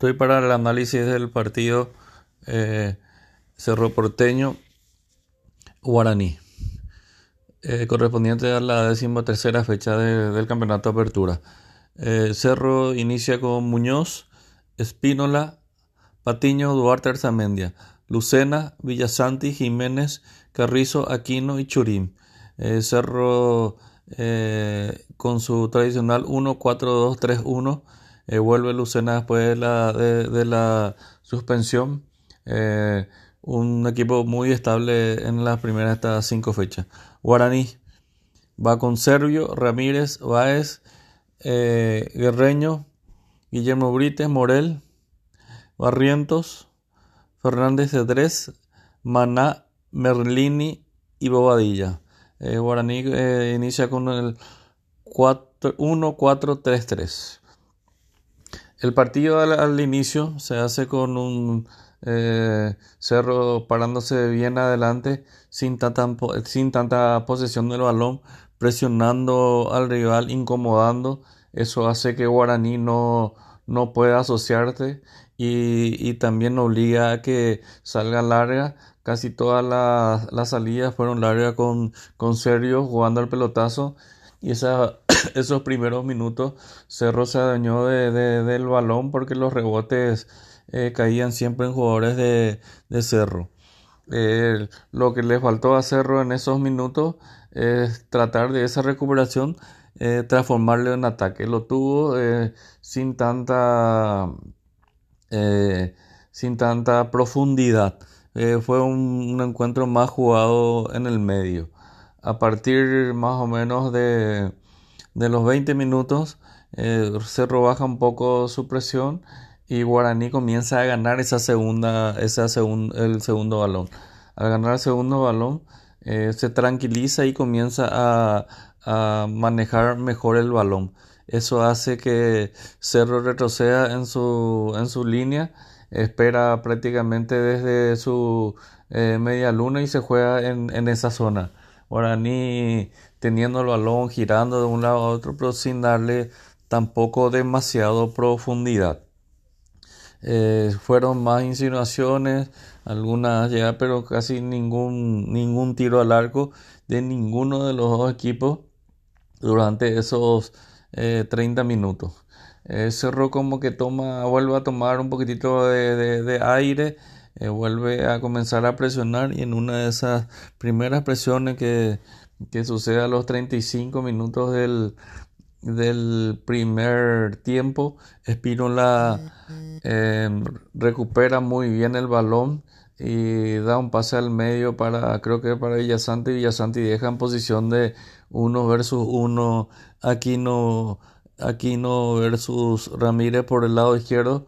Estoy para el análisis del partido eh, Cerro Porteño Guaraní, eh, correspondiente a la decimotercera fecha del campeonato Apertura. Eh, Cerro inicia con Muñoz, Espínola, Patiño, Duarte Arzamendia, Lucena, Villasanti, Jiménez, Carrizo, Aquino y Churín. Cerro con su tradicional 1-4-2-3-1 eh, vuelve Lucena después de la, de, la suspensión. Eh, un equipo muy estable en las primeras estas cinco fechas. Guaraní va con Servio, Ramírez, Báez, eh, Guerreño, Guillermo Brites, Morel, Barrientos, Fernández Cedrés, Maná, Merlini y Bobadilla. Guaraní inicia con el 1-4-3-3. El partido al, inicio se hace con un eh, Cerro parándose bien adelante, sin tanta, sin posesión del balón, presionando al rival, incomodando. Eso hace que Guaraní no, no pueda asociarte y, y, también obliga a que salga larga. Casi todas las, salidas fueron largas con, con Sergio jugando al pelotazo y esa, esos primeros minutos Cerro se dañó de, del balón porque los rebotes eh, caían siempre en jugadores de, Cerro. Eh, lo que le faltó a Cerro en esos minutos es tratar de esa recuperación eh, transformarlo en ataque. Lo tuvo sin tanta sin tanta profundidad. fue un, encuentro más jugado en el medio a partir más o menos de, los 20 minutos, eh, Cerro baja un poco su presión y Guaraní comienza a ganar esa segunda, esa el segundo balón. Al ganar el segundo balón, eh, se tranquiliza y comienza a, manejar mejor el balón. Eso hace que Cerro retroceda en su, en su línea, espera prácticamente desde su eh, media luna y se juega en, en esa zona. Guaraní teniendo el balón girando de un lado a otro, pero sin darle tampoco demasiado profundidad. Eh, fueron más insinuaciones, algunas ya, pero casi ningún, ningún tiro al arco de ninguno de los dos equipos durante esos 30 eh, minutos. Eh, Cerro como que toma, vuelve a tomar un poquitito de aire eh, vuelve a comenzar a presionar y en una de esas primeras presiones que, que sucede a los 35 minutos del, del primer tiempo, Espínola em, recupera muy bien el balón y da un pase al medio para, creo que para Villasanti, Villasanti deja en posición de uno versus uno, Aquino, Aquino versus Ramírez por el lado izquierdo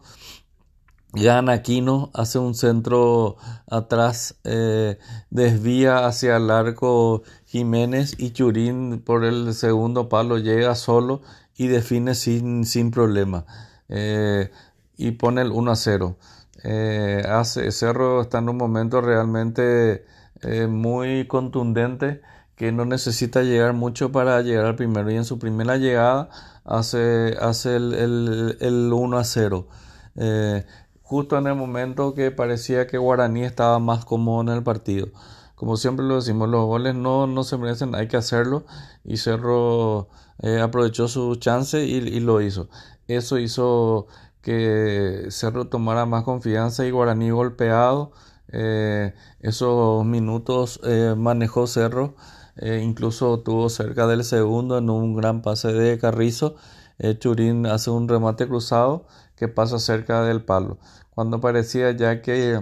Jan Aquino hace un centro atrás, eh, desvía hacia el arco Jiménez y Churín por el segundo palo llega solo y define sin, sin problema eh, y pone el 1 a 0. Eh, hace, Cerro está en un momento realmente muy contundente que no necesita llegar mucho para llegar al primero y en su primera llegada hace, hace el, el, el 1 a 0 justo en el momento que parecía que Guaraní estaba más cómodo en el partido. Como siempre lo decimos, los goles no, no se merecen, hay que hacerlo y Cerro eh, aprovechó su chance y, lo hizo. Eso hizo que Cerro tomara más confianza y Guaraní golpeado. Eh, esos minutos eh, manejó Cerro, incluso tuvo cerca del segundo en un gran pase de Carrizo. Churín hace un remate cruzado que pasa cerca del palo. Cuando parecía ya que,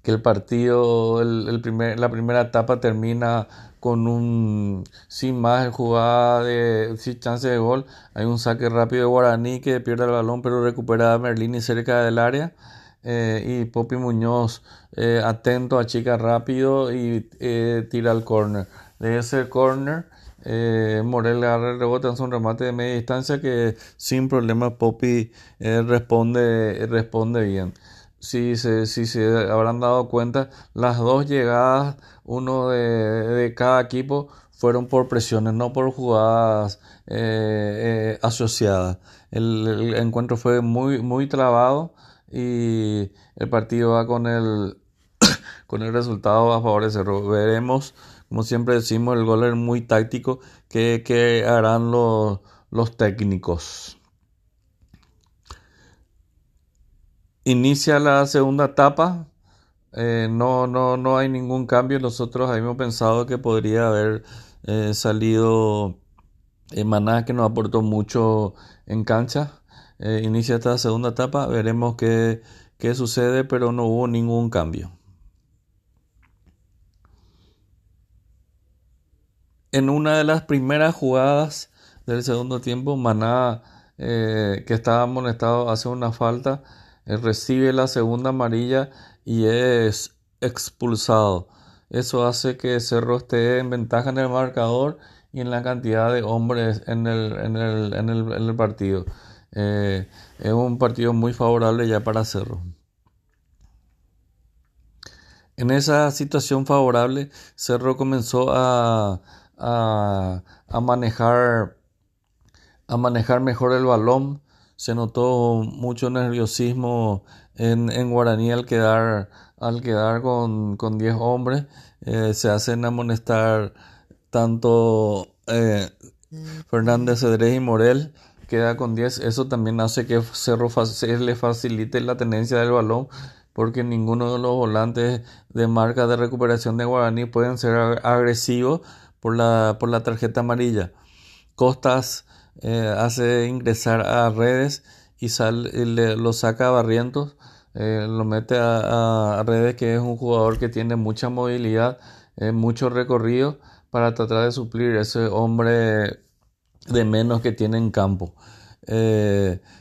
que el partido, el, primer, la primera etapa termina con un sin más jugada de sin chance de gol, hay un saque rápido de Guaraní que pierde el balón pero recupera a Merlini cerca del área. Eh, y Popi Muñoz eh, atento a chica rápido y eh, tira al corner. De ese corner eh, Morel agarra el rebote, hace un remate de media distancia que sin problema Poppy eh, responde, responde bien. Si se, si se habrán dado cuenta, las dos llegadas, uno de, cada equipo, fueron por presiones, no por jugadas eh, asociadas. El, encuentro fue muy, muy trabado y el partido va con el, con el resultado a favor de. Veremos, como siempre decimos, el gol es muy táctico que, harán los, técnicos. Inicia la segunda etapa. Eh, no, no, no hay ningún cambio. Nosotros habíamos pensado que podría haber eh, salido Maná, que nos aportó mucho en cancha. Eh, inicia esta segunda etapa. Veremos qué, qué sucede, pero no hubo ningún cambio. En una de las primeras jugadas del segundo tiempo, Maná, que estaba amonestado, hace una falta recibe la segunda amarilla y es expulsado. Eso hace que Cerro esté en ventaja en el marcador y en la cantidad de hombres en el, en el, en el, partido. Eh, es un partido muy favorable ya para Cerro. En esa situación favorable, Cerro comenzó a, a, manejar a manejar mejor el balón, se notó mucho nerviosismo en, en Guaraní al quedar, al quedar con, con 10 hombres. Eh, se hacen amonestar tanto eh, Fernández Cedrés y Morel queda con 10. Eso también hace que Cerro le facilite la tenencia del balón porque ninguno de los volantes de marca de recuperación de Guaraní pueden ser agresivos por la, por la tarjeta amarilla. Costas eh, hace ingresar a redes y lo saca a Barrientos, eh, lo mete a, redes que es un jugador que tiene mucha movilidad, eh, mucho recorrido para tratar de suplir ese hombre de menos que tiene en campo.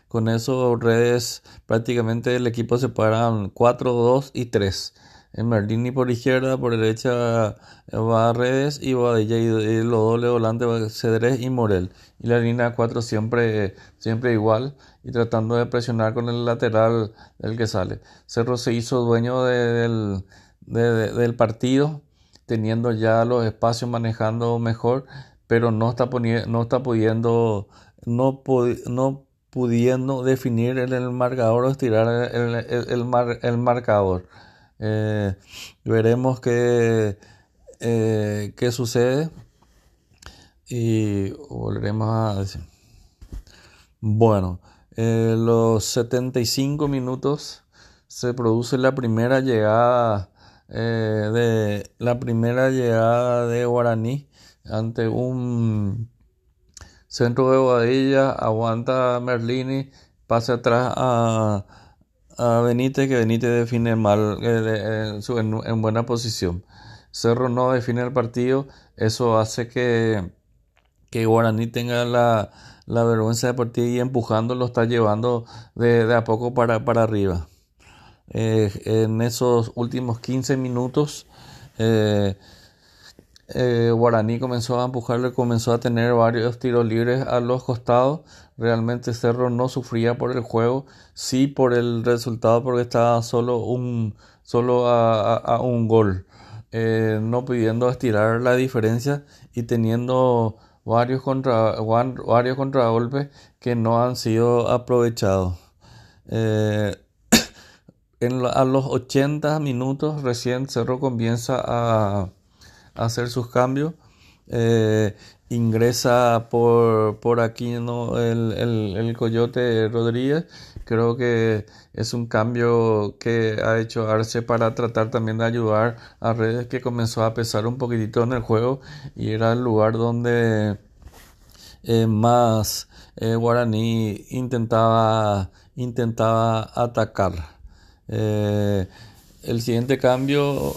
con eso redes prácticamente el equipo se paran 4, 2 y 3 en Merlini por izquierda, por derecha va Redes y va DJ y los dobles volantes va Cedrés y Morel. Y la línea 4 siempre, siempre igual y tratando de presionar con el lateral el que sale. Cerro se hizo dueño del, del partido, teniendo ya los espacios manejando mejor, pero no está, no está pudiendo, no, pudiendo definir el, el marcador o estirar el, el, el marcador. Eh, veremos qué, eh, qué sucede y volveremos a decir. Bueno, en los 75 minutos se produce la primera llegada eh, de la primera llegada de Guaraní ante un centro de Boadilla, aguanta Merlini, pasa atrás a a Benítez, que Benítez define mal eh, en, buena posición. Cerro no define el partido, eso hace que, que Guaraní tenga la, vergüenza de partido y empujando lo está llevando de, a poco para, para arriba. Eh, en esos últimos 15 minutos, eh, Guaraní comenzó a empujarle, comenzó a tener varios tiros libres a los costados Realmente Cerro no sufría por el juego, sí por el resultado porque estaba solo un solo a, un gol, eh, no pudiendo estirar la diferencia y teniendo varios contra varios contragolpes que no han sido aprovechados. Eh, en, a los 80 minutos recién Cerro comienza a, a hacer sus cambios. Eh, ingresa por, por aquí ¿no? el, el, Coyote Rodríguez. Creo que es un cambio que ha hecho Arce para tratar también de ayudar a Redes que comenzó a pesar un poquitito en el juego y era el lugar donde eh, más eh, Guaraní intentaba, intentaba atacar. Eh, el siguiente cambio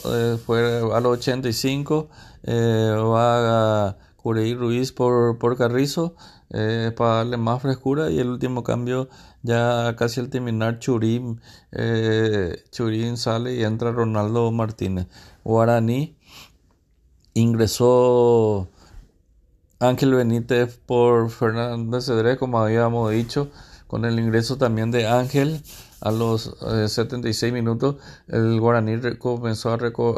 fue a los 85. va a Cureí Ruiz por, por Carrizo eh, para darle más frescura y el último cambio ya casi al terminar Churín, eh, Churín sale y entra Ronaldo Martínez. Guaraní ingresó Ángel Benítez por Fernández Cedré como habíamos dicho con el ingreso también de Ángel a los 76 eh, minutos, el Guaraní comenzó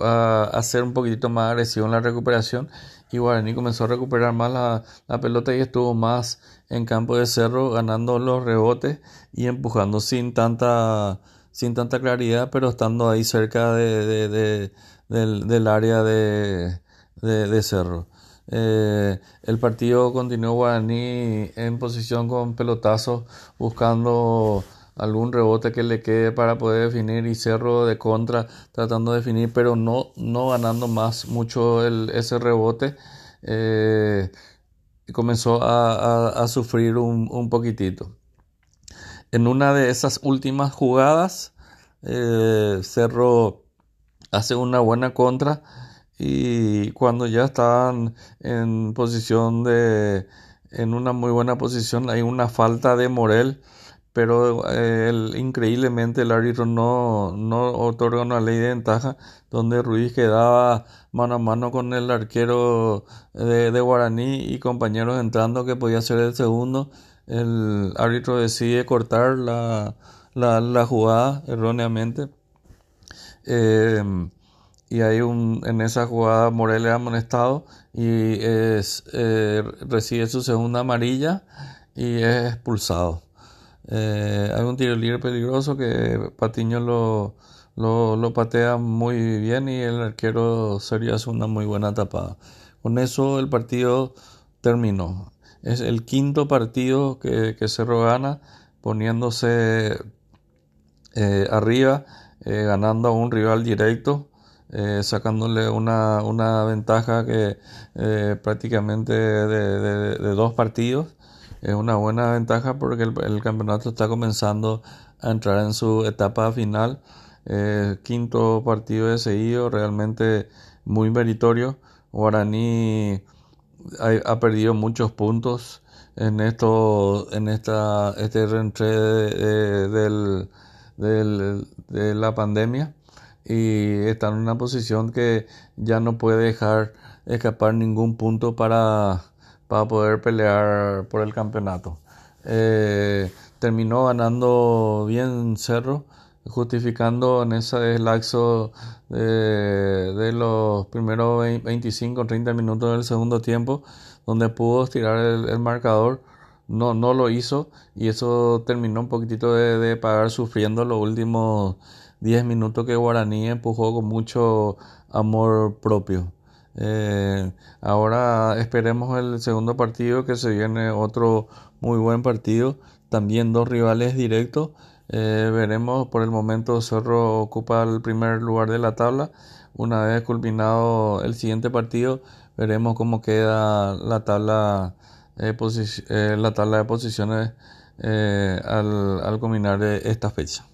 a, hacer un poquitito más agresivo en la recuperación y Guaraní comenzó a recuperar más la, pelota y estuvo más en campo de cerro ganando los rebotes y empujando sin tanta sin tanta claridad pero estando ahí cerca de, del, área de, cerro. Eh, el partido continuó Guaraní en posición con pelotazos buscando algún rebote que le quede para poder definir y Cerro de contra tratando de definir pero no, no ganando más mucho el, ese rebote eh, comenzó a, sufrir un, un, poquitito. En una de esas últimas jugadas eh, Cerro hace una buena contra y cuando ya estaban en posición de en una muy buena posición hay una falta de Morel pero eh, increíblemente el árbitro no, no otorga una ley de ventaja donde Ruiz quedaba mano a mano con el arquero de, Guaraní y compañeros entrando que podía ser el segundo. El árbitro decide cortar la, la, la jugada erróneamente. Em, y hay un, en esa jugada Morel es amonestado y es, eh, recibe su segunda amarilla y es expulsado. Eh, hay un tiro libre peligroso que Patiño lo, lo, patea muy bien y el arquero sería hace una muy buena tapada. Con eso el partido terminó. Es el quinto partido que, Cerro gana poniéndose eh, arriba, eh, ganando a un rival directo. sacándole una, una, ventaja que prácticamente de dos partidos es una buena ventaja porque el, campeonato está comenzando a entrar en su etapa final. Eh, quinto partido de seguido, realmente muy meritorio. Guaraní ha, perdido muchos puntos en esto, en esta, este reentré de, de la pandemia y está en una posición que ya no puede dejar escapar ningún punto para para poder pelear por el campeonato. Eh, terminó ganando bien Cerro, justificando en ese laxo de, los primeros 25 30 minutos del segundo tiempo, donde pudo estirar el, marcador. No, no lo hizo y eso terminó un poquitito de pagar sufriendo los últimos 10 minutos que Guaraní empujó con mucho amor propio. Eh, ahora esperemos el segundo partido que se viene otro muy buen partido. También dos rivales directos. Eh, veremos por el momento Cerro ocupa el primer lugar de la tabla. Una vez culminado el siguiente partido, veremos cómo queda la tabla, eh, la tabla de posiciones al, al culminar esta fecha.